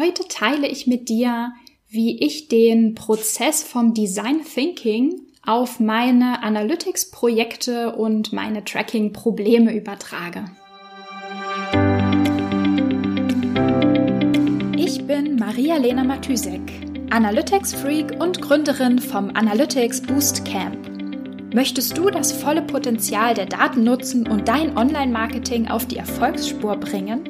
Heute teile ich mit dir, wie ich den Prozess vom Design Thinking auf meine Analytics-Projekte und meine Tracking-Probleme übertrage. Ich bin Maria-Lena Matysek, Analytics-Freak und Gründerin vom Analytics Boost Camp. Möchtest du das volle Potenzial der Daten nutzen und dein Online-Marketing auf die Erfolgsspur bringen?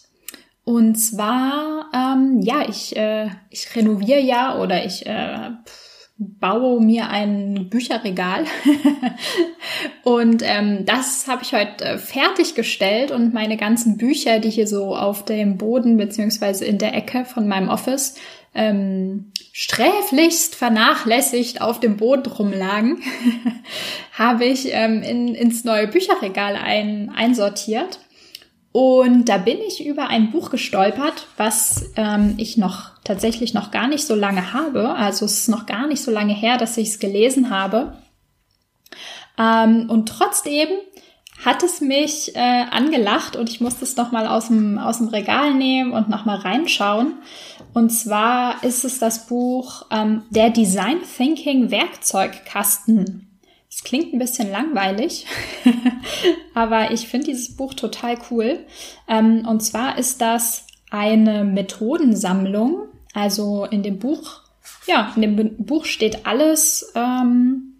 Und zwar, ähm, ja, ich, äh, ich renoviere ja oder ich äh, baue mir ein Bücherregal. und ähm, das habe ich heute äh, fertiggestellt und meine ganzen Bücher, die hier so auf dem Boden beziehungsweise in der Ecke von meinem Office ähm, sträflichst vernachlässigt auf dem Boden rumlagen, habe ich ähm, in, ins neue Bücherregal ein, einsortiert. Und da bin ich über ein Buch gestolpert, was ähm, ich noch tatsächlich noch gar nicht so lange habe. Also es ist noch gar nicht so lange her, dass ich es gelesen habe. Ähm, und trotzdem hat es mich äh, angelacht und ich musste es nochmal aus dem, aus dem Regal nehmen und nochmal reinschauen. Und zwar ist es das Buch ähm, Der Design Thinking Werkzeugkasten es klingt ein bisschen langweilig, aber ich finde dieses Buch total cool. Ähm, und zwar ist das eine Methodensammlung. Also in dem Buch, ja, in dem Buch steht alles ähm,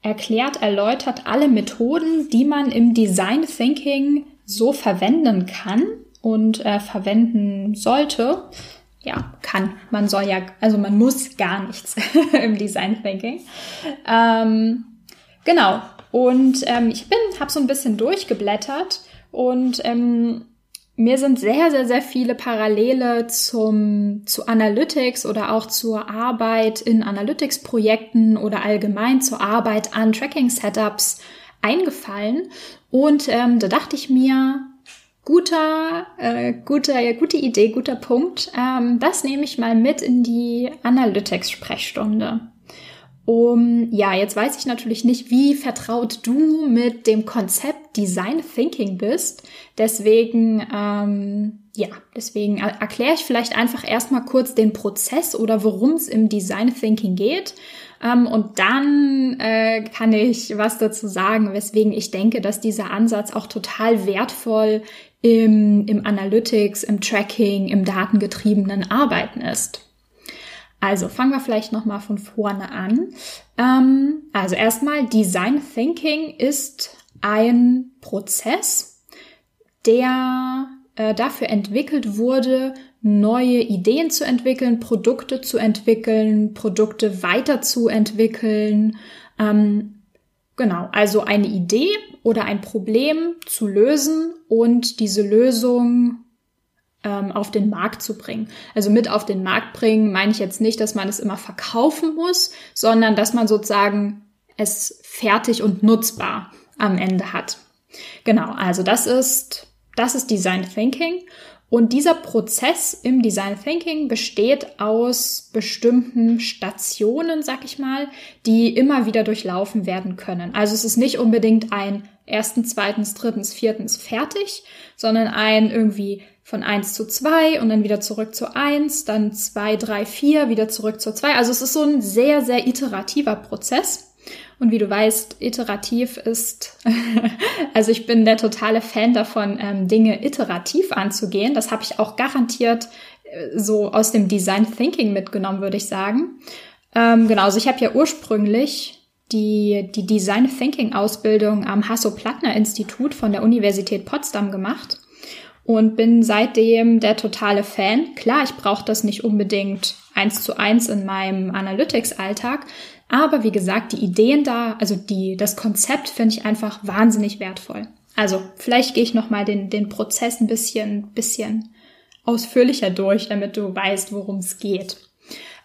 erklärt, erläutert, alle Methoden, die man im Design Thinking so verwenden kann und äh, verwenden sollte. Ja, kann. Man soll ja, also man muss gar nichts im Design Thinking. Ähm, Genau. Und ähm, ich bin, habe so ein bisschen durchgeblättert und ähm, mir sind sehr, sehr, sehr viele Parallele zum, zu Analytics oder auch zur Arbeit in Analytics-Projekten oder allgemein zur Arbeit an Tracking-Setups eingefallen. Und ähm, da dachte ich mir, guter, äh, guter, gute Idee, guter Punkt. Ähm, das nehme ich mal mit in die Analytics-Sprechstunde. Um, ja, jetzt weiß ich natürlich nicht, wie vertraut du mit dem Konzept Design Thinking bist. Deswegen, ähm, ja, deswegen erkläre ich vielleicht einfach erstmal kurz den Prozess oder worum es im Design Thinking geht. Ähm, und dann äh, kann ich was dazu sagen, weswegen ich denke, dass dieser Ansatz auch total wertvoll im, im Analytics, im Tracking, im datengetriebenen Arbeiten ist. Also fangen wir vielleicht noch mal von vorne an. Ähm, also erstmal Design Thinking ist ein Prozess, der äh, dafür entwickelt wurde, neue Ideen zu entwickeln, Produkte zu entwickeln, Produkte weiterzuentwickeln. Ähm, genau, also eine Idee oder ein Problem zu lösen und diese Lösung ähm, auf den Markt zu bringen. Also mit auf den Markt bringen meine ich jetzt nicht, dass man es immer verkaufen muss, sondern dass man sozusagen es fertig und nutzbar am Ende hat. Genau, also das ist, das ist Design Thinking. Und dieser Prozess im Design Thinking besteht aus bestimmten Stationen, sag ich mal, die immer wieder durchlaufen werden können. Also es ist nicht unbedingt ein erstens, zweitens, drittens, viertens fertig, sondern ein irgendwie von eins zu zwei und dann wieder zurück zu eins, dann zwei, drei, vier, wieder zurück zu zwei. Also es ist so ein sehr, sehr iterativer Prozess. Und wie du weißt, iterativ ist, also ich bin der totale Fan davon, ähm, Dinge iterativ anzugehen. Das habe ich auch garantiert äh, so aus dem Design Thinking mitgenommen, würde ich sagen. Ähm, genau, also ich habe ja ursprünglich die, die Design Thinking Ausbildung am Hasso-Plattner-Institut von der Universität Potsdam gemacht und bin seitdem der totale Fan. Klar, ich brauche das nicht unbedingt eins zu eins in meinem Analytics-Alltag, aber wie gesagt, die Ideen da, also die, das Konzept finde ich einfach wahnsinnig wertvoll. Also vielleicht gehe ich noch mal den, den Prozess ein bisschen, bisschen ausführlicher durch, damit du weißt, worum es geht.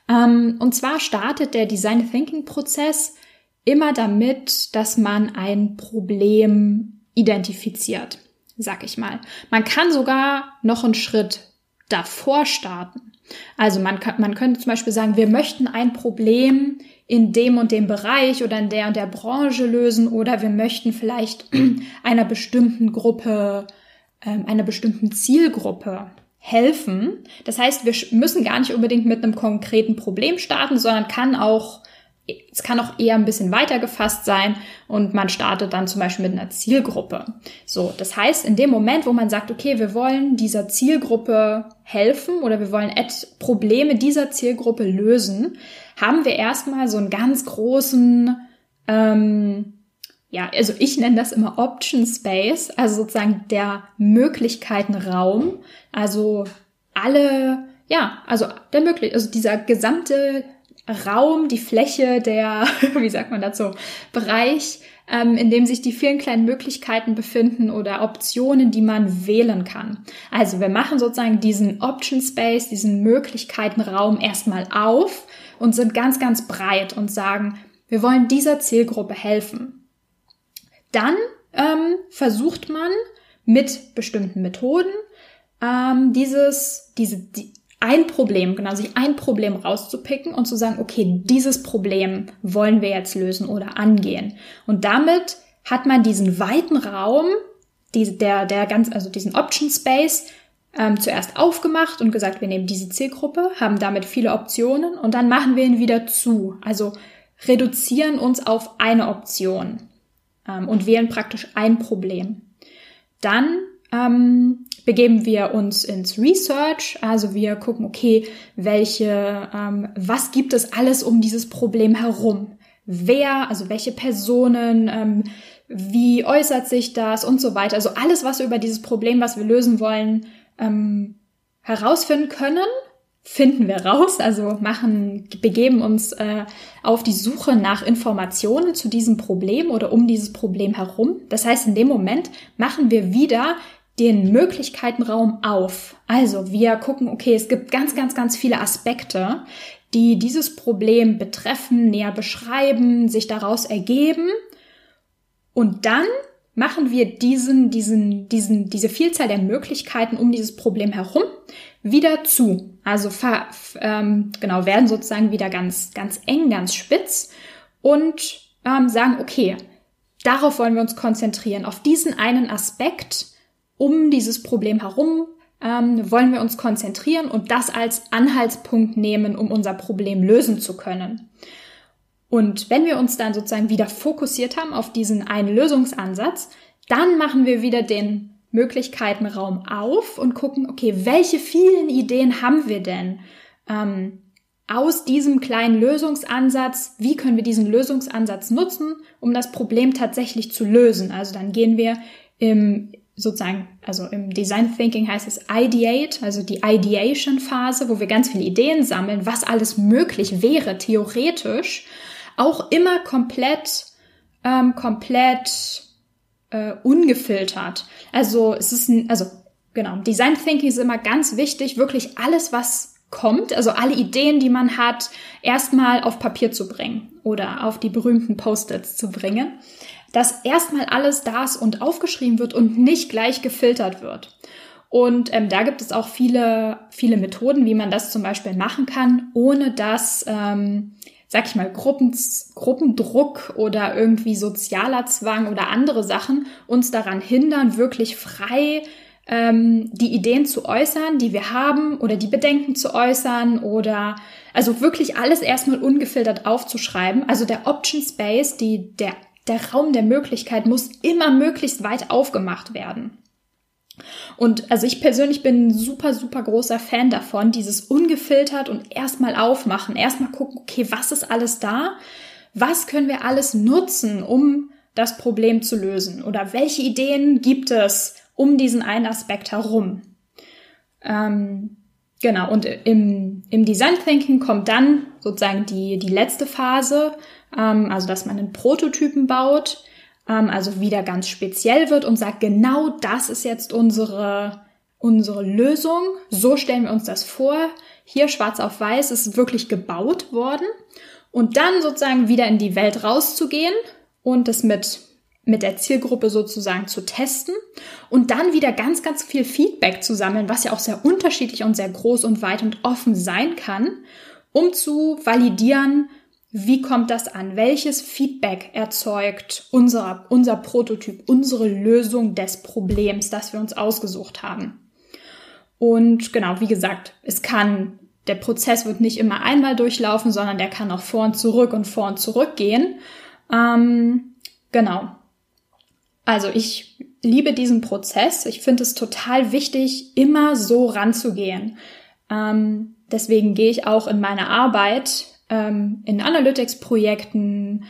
Ähm, und zwar startet der Design Thinking Prozess immer damit, dass man ein Problem identifiziert, sag ich mal. Man kann sogar noch einen Schritt davor starten. Also man, kann, man könnte zum Beispiel sagen, wir möchten ein Problem in dem und dem Bereich oder in der und der Branche lösen oder wir möchten vielleicht einer bestimmten Gruppe, ähm, einer bestimmten Zielgruppe helfen. Das heißt, wir müssen gar nicht unbedingt mit einem konkreten Problem starten, sondern kann auch es kann auch eher ein bisschen weiter gefasst sein und man startet dann zum Beispiel mit einer Zielgruppe. So, das heißt, in dem Moment, wo man sagt, okay, wir wollen dieser Zielgruppe helfen oder wir wollen Probleme dieser Zielgruppe lösen, haben wir erstmal so einen ganz großen, ähm, ja, also ich nenne das immer Option Space, also sozusagen der Möglichkeitenraum, also alle, ja, also der möglich, also dieser gesamte Raum, die Fläche, der, wie sagt man dazu, Bereich, ähm, in dem sich die vielen kleinen Möglichkeiten befinden oder Optionen, die man wählen kann. Also wir machen sozusagen diesen Option Space, diesen Möglichkeitenraum erstmal auf und sind ganz, ganz breit und sagen, wir wollen dieser Zielgruppe helfen. Dann ähm, versucht man mit bestimmten Methoden ähm, dieses, diese, die, ein Problem, genau, sich ein Problem rauszupicken und zu sagen, okay, dieses Problem wollen wir jetzt lösen oder angehen. Und damit hat man diesen weiten Raum, die, der, der ganz, also diesen Option Space, ähm, zuerst aufgemacht und gesagt, wir nehmen diese Zielgruppe, haben damit viele Optionen und dann machen wir ihn wieder zu. Also reduzieren uns auf eine Option ähm, und wählen praktisch ein Problem. Dann ähm, begeben wir uns ins Research, also wir gucken, okay, welche, ähm, was gibt es alles um dieses Problem herum? Wer, also welche Personen, ähm, wie äußert sich das und so weiter. Also alles, was wir über dieses Problem, was wir lösen wollen, ähm, herausfinden können, finden wir raus, also machen, begeben uns äh, auf die Suche nach Informationen zu diesem Problem oder um dieses Problem herum. Das heißt, in dem Moment machen wir wieder den Möglichkeitenraum auf. Also wir gucken, okay, es gibt ganz, ganz, ganz viele Aspekte, die dieses Problem betreffen, näher beschreiben, sich daraus ergeben. Und dann machen wir diesen, diesen, diesen, diese Vielzahl der Möglichkeiten um dieses Problem herum wieder zu. Also ähm, genau werden sozusagen wieder ganz, ganz eng, ganz spitz und ähm, sagen, okay, darauf wollen wir uns konzentrieren, auf diesen einen Aspekt um dieses Problem herum ähm, wollen wir uns konzentrieren und das als Anhaltspunkt nehmen, um unser Problem lösen zu können. Und wenn wir uns dann sozusagen wieder fokussiert haben auf diesen einen Lösungsansatz, dann machen wir wieder den Möglichkeitenraum auf und gucken, okay, welche vielen Ideen haben wir denn ähm, aus diesem kleinen Lösungsansatz? Wie können wir diesen Lösungsansatz nutzen, um das Problem tatsächlich zu lösen? Also dann gehen wir im, sozusagen, also im Design Thinking heißt es Ideate, also die Ideation Phase, wo wir ganz viele Ideen sammeln, was alles möglich wäre, theoretisch, auch immer komplett, ähm, komplett äh, ungefiltert. Also es ist, ein, also genau, Design Thinking ist immer ganz wichtig, wirklich alles, was kommt, also alle Ideen, die man hat, erstmal auf Papier zu bringen oder auf die berühmten Post-its zu bringen dass erstmal alles da ist und aufgeschrieben wird und nicht gleich gefiltert wird. Und ähm, da gibt es auch viele, viele Methoden, wie man das zum Beispiel machen kann, ohne dass, ähm, sag ich mal, Gruppen, Gruppendruck oder irgendwie sozialer Zwang oder andere Sachen uns daran hindern, wirklich frei ähm, die Ideen zu äußern, die wir haben oder die Bedenken zu äußern oder also wirklich alles erstmal ungefiltert aufzuschreiben. Also der Option Space, die, der der Raum der Möglichkeit muss immer möglichst weit aufgemacht werden. Und also ich persönlich bin ein super, super großer Fan davon, dieses ungefiltert und erstmal aufmachen, erstmal gucken, okay, was ist alles da? Was können wir alles nutzen, um das Problem zu lösen? Oder welche Ideen gibt es um diesen einen Aspekt herum? Ähm, genau, und im, im Design Thinking kommt dann sozusagen die, die letzte Phase, ähm, also dass man einen Prototypen baut, ähm, also wieder ganz speziell wird und sagt, genau das ist jetzt unsere, unsere Lösung, so stellen wir uns das vor, hier schwarz auf weiß ist wirklich gebaut worden. Und dann sozusagen wieder in die Welt rauszugehen und es mit mit der Zielgruppe sozusagen zu testen und dann wieder ganz, ganz viel Feedback zu sammeln, was ja auch sehr unterschiedlich und sehr groß und weit und offen sein kann, um zu validieren, wie kommt das an? Welches Feedback erzeugt unser, unser Prototyp, unsere Lösung des Problems, das wir uns ausgesucht haben? Und genau, wie gesagt, es kann, der Prozess wird nicht immer einmal durchlaufen, sondern der kann auch vor und zurück und vor und zurück gehen. Ähm, genau. Also ich liebe diesen Prozess. Ich finde es total wichtig, immer so ranzugehen. Ähm, deswegen gehe ich auch in meine Arbeit ähm, in Analytics-Projekten,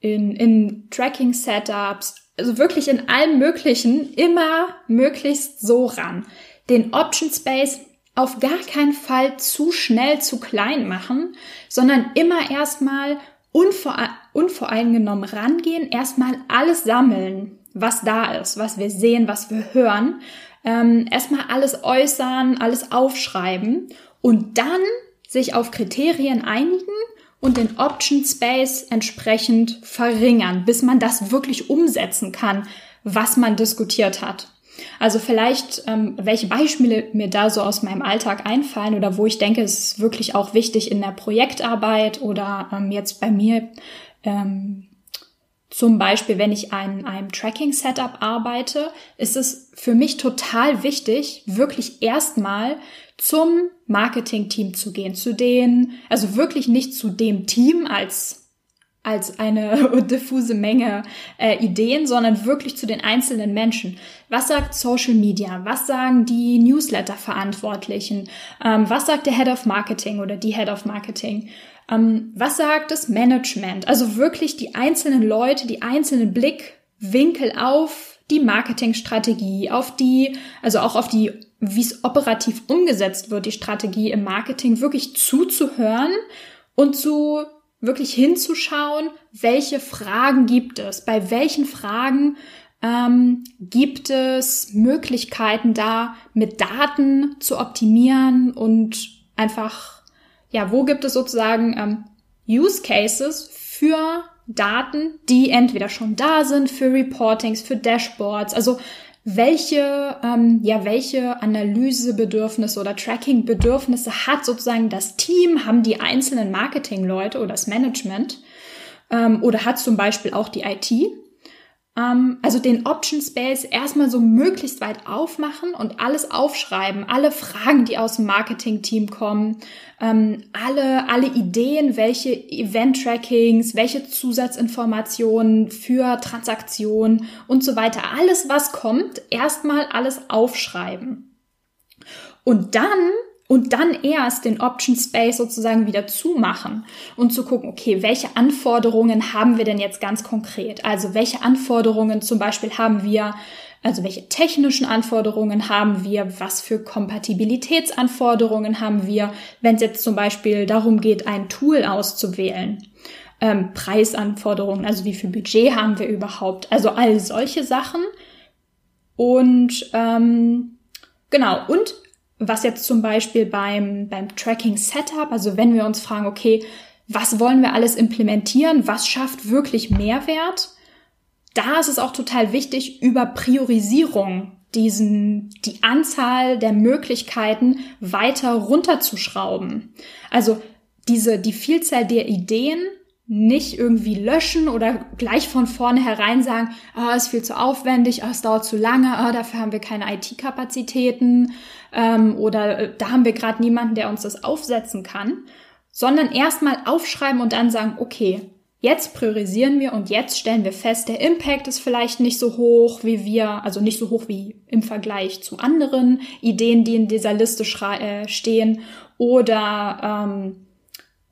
in, in Tracking-Setups, also wirklich in allem Möglichen immer möglichst so ran. Den Option Space auf gar keinen Fall zu schnell zu klein machen, sondern immer erstmal unvor, unvoreingenommen rangehen, erstmal alles sammeln, was da ist, was wir sehen, was wir hören, ähm, erstmal alles äußern, alles aufschreiben und dann sich auf Kriterien einigen und den Option Space entsprechend verringern, bis man das wirklich umsetzen kann, was man diskutiert hat. Also vielleicht, ähm, welche Beispiele mir da so aus meinem Alltag einfallen oder wo ich denke, es ist wirklich auch wichtig in der Projektarbeit oder ähm, jetzt bei mir ähm, zum Beispiel, wenn ich an einem Tracking-Setup arbeite, ist es für mich total wichtig, wirklich erstmal zum Marketing-Team zu gehen, zu denen, also wirklich nicht zu dem Team als als eine diffuse Menge äh, Ideen, sondern wirklich zu den einzelnen Menschen. Was sagt Social Media? Was sagen die Newsletter-Verantwortlichen? Ähm, was sagt der Head of Marketing oder die Head of Marketing? Ähm, was sagt das Management? Also wirklich die einzelnen Leute, die einzelnen Blickwinkel auf die Marketingstrategie, auf die, also auch auf die wie es operativ umgesetzt wird, die Strategie im Marketing, wirklich zuzuhören und zu wirklich hinzuschauen, welche Fragen gibt es, bei welchen Fragen ähm, gibt es Möglichkeiten da, mit Daten zu optimieren und einfach, ja, wo gibt es sozusagen ähm, Use Cases für Daten, die entweder schon da sind für Reportings, für Dashboards, also welche, ähm, ja, welche Analysebedürfnisse oder Tracking-Bedürfnisse hat sozusagen das Team, haben die einzelnen Marketingleute oder das Management ähm, oder hat zum Beispiel auch die IT also den Option Space erstmal so möglichst weit aufmachen und alles aufschreiben, alle Fragen, die aus dem Marketing-Team kommen, ähm, alle, alle Ideen, welche Event-Trackings, welche Zusatzinformationen für Transaktionen und so weiter, alles was kommt, erstmal alles aufschreiben. Und dann und dann erst den Option Space sozusagen wieder zumachen und zu gucken, okay, welche Anforderungen haben wir denn jetzt ganz konkret? Also welche Anforderungen zum Beispiel haben wir, also welche technischen Anforderungen haben wir, was für Kompatibilitätsanforderungen haben wir, wenn es jetzt zum Beispiel darum geht, ein Tool auszuwählen. Ähm, Preisanforderungen, also wie viel Budget haben wir überhaupt, also all solche Sachen. Und ähm, genau, und was jetzt zum Beispiel beim, beim Tracking Setup, also wenn wir uns fragen, okay, was wollen wir alles implementieren, was schafft wirklich Mehrwert, da ist es auch total wichtig, über Priorisierung diesen, die Anzahl der Möglichkeiten weiter runterzuschrauben. Also diese, die Vielzahl der Ideen nicht irgendwie löschen oder gleich von vornherein sagen, ah, oh, ist viel zu aufwendig, oh, es dauert zu lange, oh, dafür haben wir keine IT-Kapazitäten ähm, oder äh, da haben wir gerade niemanden, der uns das aufsetzen kann, sondern erstmal aufschreiben und dann sagen, okay, jetzt priorisieren wir und jetzt stellen wir fest, der Impact ist vielleicht nicht so hoch wie wir, also nicht so hoch wie im Vergleich zu anderen Ideen, die in dieser Liste äh, stehen oder ähm,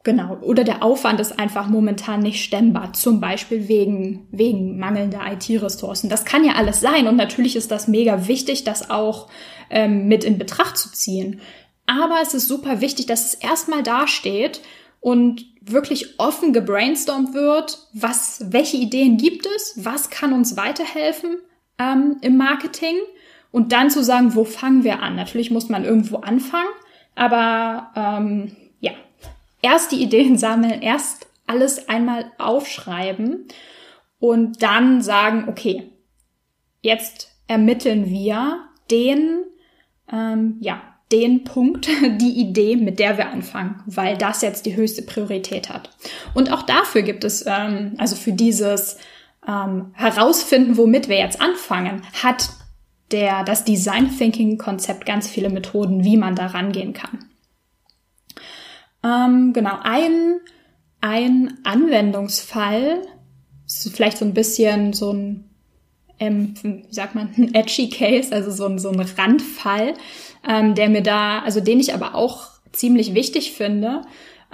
Genau. Oder der Aufwand ist einfach momentan nicht stemmbar, zum Beispiel wegen, wegen mangelnder IT-Ressourcen. Das kann ja alles sein und natürlich ist das mega wichtig, das auch ähm, mit in Betracht zu ziehen. Aber es ist super wichtig, dass es erstmal dasteht und wirklich offen gebrainstormt wird, was, welche Ideen gibt es, was kann uns weiterhelfen ähm, im Marketing und dann zu sagen, wo fangen wir an? Natürlich muss man irgendwo anfangen, Aber ähm, erst die Ideen sammeln, erst alles einmal aufschreiben und dann sagen, okay, jetzt ermitteln wir den, ähm, ja, den Punkt, die Idee, mit der wir anfangen, weil das jetzt die höchste Priorität hat. Und auch dafür gibt es, ähm, also für dieses ähm, herausfinden, womit wir jetzt anfangen, hat der, das Design Thinking Konzept ganz viele Methoden, wie man da rangehen kann. Ähm, genau, ein, ein Anwendungsfall, ist vielleicht so ein bisschen so ein, ähm, wie sagt man, ein edgy Case, also so ein, so ein Randfall, ähm, der mir da, also den ich aber auch ziemlich wichtig finde,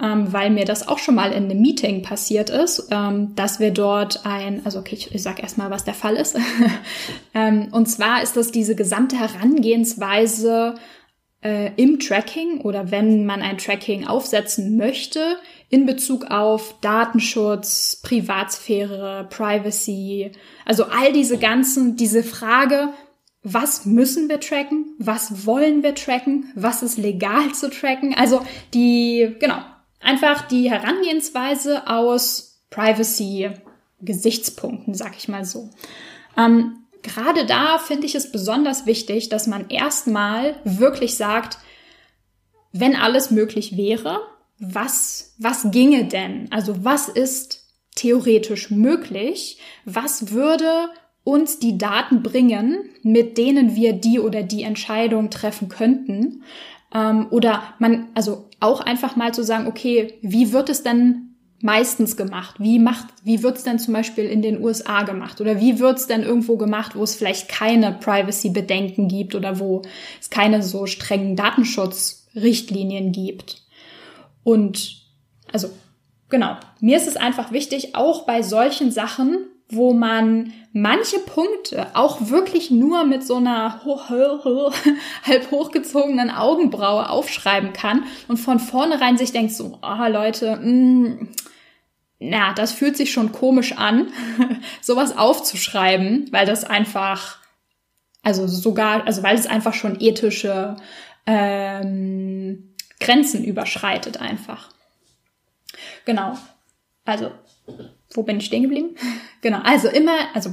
ähm, weil mir das auch schon mal in einem Meeting passiert ist, ähm, dass wir dort ein, also okay, ich, ich sag erstmal, was der Fall ist. ähm, und zwar ist das diese gesamte Herangehensweise äh, im Tracking oder wenn man ein Tracking aufsetzen möchte in Bezug auf Datenschutz, Privatsphäre, Privacy, also all diese ganzen, diese Frage, was müssen wir tracken, was wollen wir tracken, was ist legal zu tracken, also die, genau, einfach die Herangehensweise aus Privacy-Gesichtspunkten, sag ich mal so. Ähm, gerade da finde ich es besonders wichtig, dass man erstmal wirklich sagt, wenn alles möglich wäre, was, was ginge denn? Also was ist theoretisch möglich? Was würde uns die Daten bringen, mit denen wir die oder die Entscheidung treffen könnten? Ähm, oder man, also auch einfach mal zu sagen, okay, wie wird es denn meistens gemacht? Wie macht, wie wird's denn zum Beispiel in den USA gemacht? Oder wie wird's denn irgendwo gemacht, wo es vielleicht keine Privacy-Bedenken gibt oder wo es keine so strengen Datenschutzrichtlinien gibt? Und also genau, mir ist es einfach wichtig, auch bei solchen Sachen wo man manche Punkte auch wirklich nur mit so einer hoch, hoch, hoch, halb hochgezogenen Augenbraue aufschreiben kann und von vornherein sich denkt so, ah oh, Leute, mh, mm, na, das fühlt sich schon komisch an, sowas aufzuschreiben, weil das einfach, also sogar, also weil es einfach schon ethische ähm, Grenzen überschreitet einfach. Genau. Also wo bin ich stehen geblieben? genau, also immer, also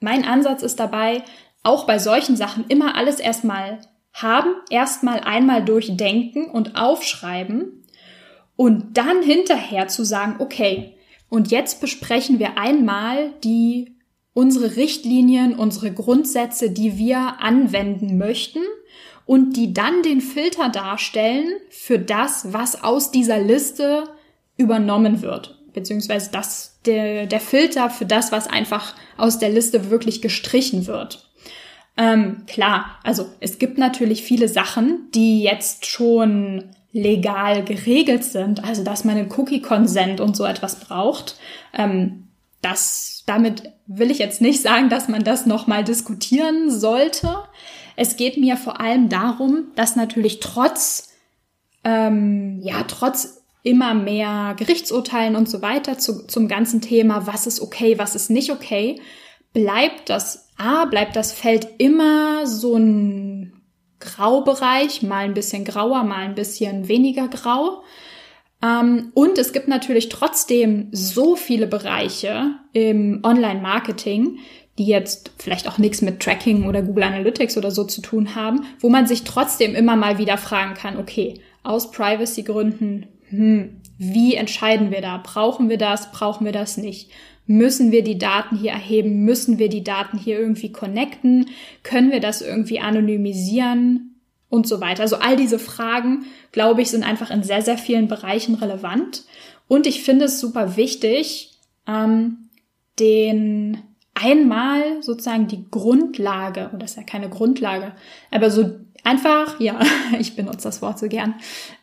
mein Ansatz ist dabei, auch bei solchen Sachen immer alles erstmal haben, erstmal einmal durchdenken und aufschreiben und dann hinterher zu sagen, okay, und jetzt besprechen wir einmal die unsere Richtlinien, unsere Grundsätze, die wir anwenden möchten und die dann den Filter darstellen für das, was aus dieser Liste übernommen wird beziehungsweise das, der, der Filter für das, was einfach aus der Liste wirklich gestrichen wird. Ähm, klar, also es gibt natürlich viele Sachen, die jetzt schon legal geregelt sind, also dass man einen Cookie-Consent und so etwas braucht. Ähm, das, damit will ich jetzt nicht sagen, dass man das nochmal diskutieren sollte. Es geht mir vor allem darum, dass natürlich trotz, ähm, ja, trotz immer mehr Gerichtsurteilen und so weiter zu, zum ganzen Thema, was ist okay, was ist nicht okay, bleibt das, A, bleibt das Feld immer so ein Graubereich, mal ein bisschen grauer, mal ein bisschen weniger grau. Ähm, und es gibt natürlich trotzdem so viele Bereiche im Online-Marketing, die jetzt vielleicht auch nichts mit Tracking oder Google Analytics oder so zu tun haben, wo man sich trotzdem immer mal wieder fragen kann, okay, aus Privacy-Gründen hm, wie entscheiden wir da? Brauchen wir das? Brauchen wir das nicht? Müssen wir die Daten hier erheben? Müssen wir die Daten hier irgendwie connecten? Können wir das irgendwie anonymisieren? Und so weiter. Also all diese Fragen, glaube ich, sind einfach in sehr, sehr vielen Bereichen relevant. Und ich finde es super wichtig, ähm, den einmal sozusagen die Grundlage, oder das ist ja keine Grundlage, aber so einfach, ja, ich benutze das Wort so gern,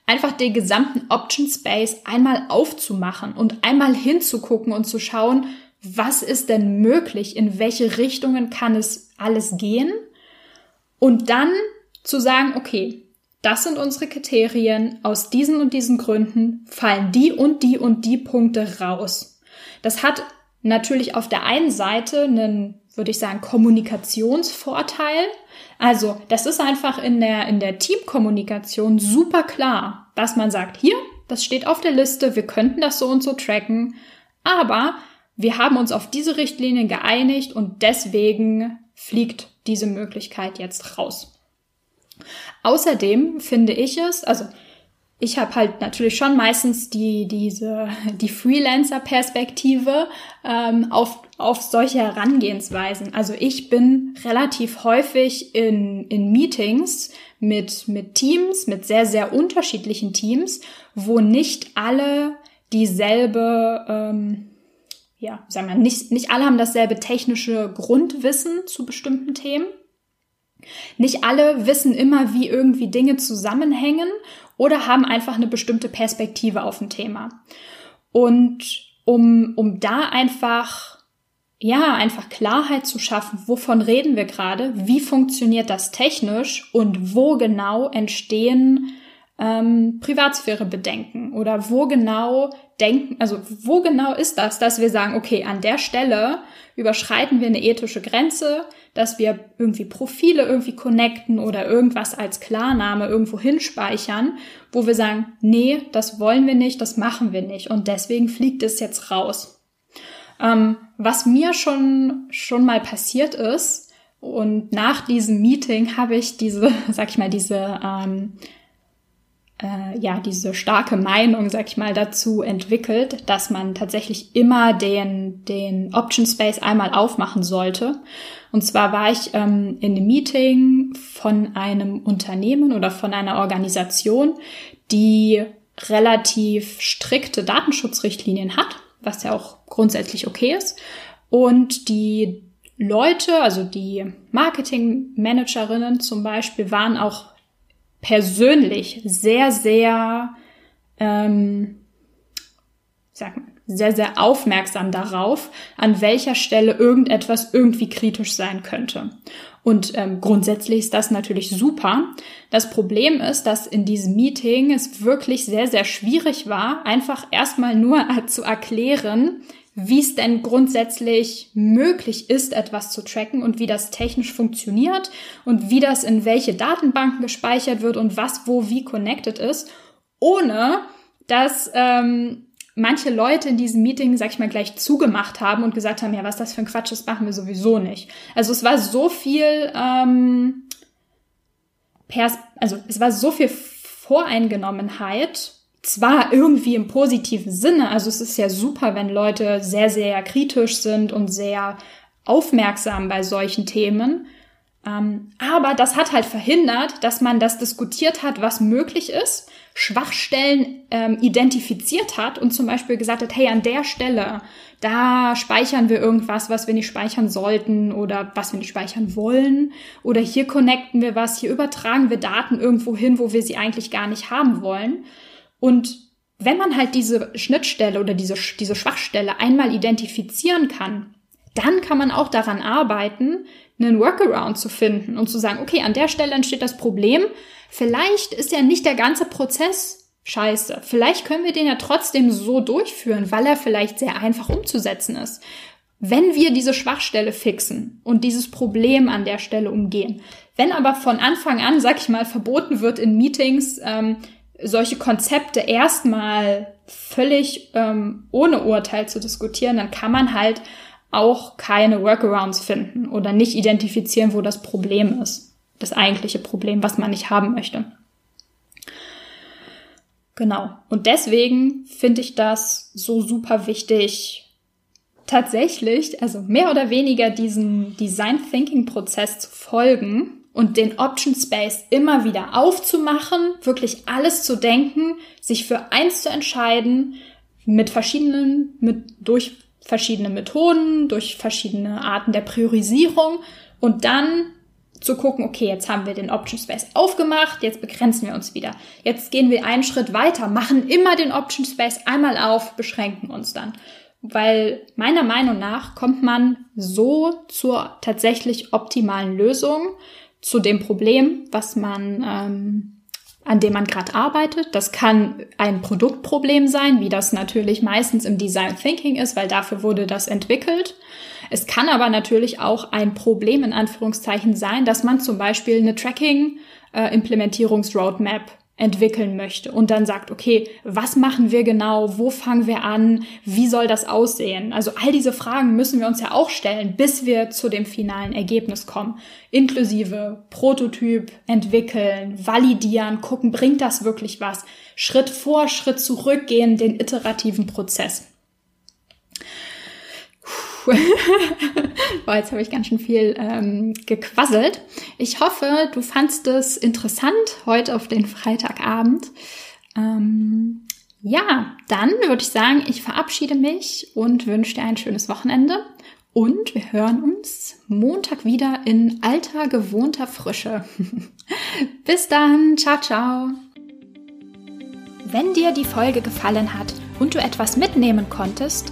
einfach den gesamten Option Space einmal aufzumachen und einmal hinzugucken und zu schauen, was ist denn möglich, in welche Richtungen kann es alles gehen und dann zu sagen, okay, das sind unsere Kriterien, aus diesen und diesen Gründen fallen die und die und die Punkte raus. Das hat natürlich auf der einen Seite einen würde ich sagen, Kommunikationsvorteil. Also, das ist einfach in der, in der Teamkommunikation super klar, dass man sagt, hier, das steht auf der Liste, wir könnten das so und so tracken, aber wir haben uns auf diese Richtlinien geeinigt und deswegen fliegt diese Möglichkeit jetzt raus. Außerdem finde ich es, also ich habe halt natürlich schon meistens die diese die Freelancer-Perspektive ähm, auf auf solche Herangehensweisen. Also ich bin relativ häufig in in Meetings mit mit Teams, mit sehr sehr unterschiedlichen Teams, wo nicht alle dieselbe ähm, ja, sagen wir, nicht, nicht alle haben dasselbe technische Grundwissen zu bestimmten Themen. Nicht alle wissen immer, wie irgendwie Dinge zusammenhängen oder haben einfach eine bestimmte Perspektive auf ein Thema. Und um, um da einfach, ja, einfach Klarheit zu schaffen, wovon reden wir gerade, wie funktioniert das technisch und wo genau entstehen ähm, Privatsphärebedenken oder wo genau denken, also wo genau ist das, dass wir sagen, okay, an der Stelle überschreiten wir eine ethische Grenze, dass wir irgendwie Profile irgendwie connecten oder irgendwas als Klarname irgendwo hinspeichern, wo wir sagen, nee, das wollen wir nicht, das machen wir nicht und deswegen fliegt es jetzt raus. Ähm, was mir schon, schon mal passiert ist und nach diesem Meeting habe ich diese, sag ich mal, diese ähm, äh, ja diese starke Meinung, sag ich mal, dazu entwickelt, dass man tatsächlich immer den den Option Space einmal aufmachen sollte. Und zwar war ich ähm, in einem Meeting von einem Unternehmen oder von einer Organisation, die relativ strikte Datenschutzrichtlinien hat, was ja auch grundsätzlich okay ist. Und die Leute, also die Marketingmanagerinnen zum Beispiel, waren auch persönlich sehr, sehr, ähm, sag mal, sehr, sehr aufmerksam darauf, an welcher Stelle irgendetwas irgendwie kritisch sein könnte. Und ähm, grundsätzlich ist das natürlich super. Das Problem ist, dass in diesem Meeting es wirklich sehr, sehr schwierig war, einfach erstmal nur zu erklären, wie es denn grundsätzlich möglich ist, etwas zu tracken und wie das technisch funktioniert und wie das in welche Datenbanken gespeichert wird und was wo wie connected ist, ohne dass ähm, manche Leute in diesem Meeting, sag ich mal, gleich zugemacht haben und gesagt haben, ja, was das für ein Quatsch ist, machen wir sowieso nicht. Also es war so viel, ähm, Pers also es war so viel Voreingenommenheit zwar irgendwie im positiven Sinne, also es ist ja super, wenn Leute sehr, sehr kritisch sind und sehr aufmerksam bei solchen Themen. Ähm, aber das hat halt verhindert, dass man das diskutiert hat, was möglich ist, Schwachstellen ähm, identifiziert hat und zum Beispiel gesagt hat, hey, an der Stelle, da speichern wir irgendwas, was wir nicht speichern sollten oder was wir nicht speichern wollen. Oder hier connecten wir was, hier übertragen wir Daten irgendwo hin, wo wir sie eigentlich gar nicht haben wollen. Und wenn man halt diese Schnittstelle oder diese, diese Schwachstelle einmal identifizieren kann, dann kann man auch daran arbeiten, einen Workaround zu finden und zu sagen, okay, an der Stelle entsteht das Problem. Vielleicht ist ja nicht der ganze Prozess scheiße. Vielleicht können wir den ja trotzdem so durchführen, weil er vielleicht sehr einfach umzusetzen ist. Wenn wir diese Schwachstelle fixen und dieses Problem an der Stelle umgehen. Wenn aber von Anfang an, sag ich mal, verboten wird in Meetings, ähm, solche Konzepte erstmal völlig ähm, ohne Urteil zu diskutieren, dann kann man halt auch keine Workarounds finden oder nicht identifizieren, wo das Problem ist. Das eigentliche Problem, was man nicht haben möchte. Genau. Und deswegen finde ich das so super wichtig, tatsächlich, also mehr oder weniger diesen Design Thinking Prozess zu folgen und den Option Space immer wieder aufzumachen, wirklich alles zu denken, sich für eins zu entscheiden, mit verschiedenen, mit, durch verschiedene Methoden, durch verschiedene Arten der Priorisierung und dann zu gucken, okay, jetzt haben wir den Option Space aufgemacht, jetzt begrenzen wir uns wieder. Jetzt gehen wir einen Schritt weiter, machen immer den Option Space einmal auf, beschränken uns dann. Weil meiner Meinung nach kommt man so zur tatsächlich optimalen Lösung, zu dem Problem, was man, ähm, an dem man gerade arbeitet. Das kann ein Produktproblem sein, wie das natürlich meistens im Design Thinking ist, weil dafür wurde das entwickelt. Es kann aber natürlich auch ein Problem in Anführungszeichen sein, dass man zum Beispiel eine Tracking-Implementierungsroadmap äh, entwickeln möchte und dann sagt, okay, was machen wir genau, wo fangen wir an, wie soll das aussehen? Also all diese Fragen müssen wir uns ja auch stellen, bis wir zu dem finalen Ergebnis kommen, inklusive Prototyp entwickeln, validieren, gucken, bringt das wirklich was? Schritt vor, Schritt zurückgehen, den iterativen Prozess. Boah, jetzt habe ich ganz schön viel ähm, gequasselt. Ich hoffe, du fandst es interessant heute auf den Freitagabend. Ähm, ja, dann würde ich sagen, ich verabschiede mich und wünsche dir ein schönes Wochenende. Und wir hören uns Montag wieder in alter, gewohnter Frische. Bis dann. Ciao, ciao. Wenn dir die Folge gefallen hat und du etwas mitnehmen konntest,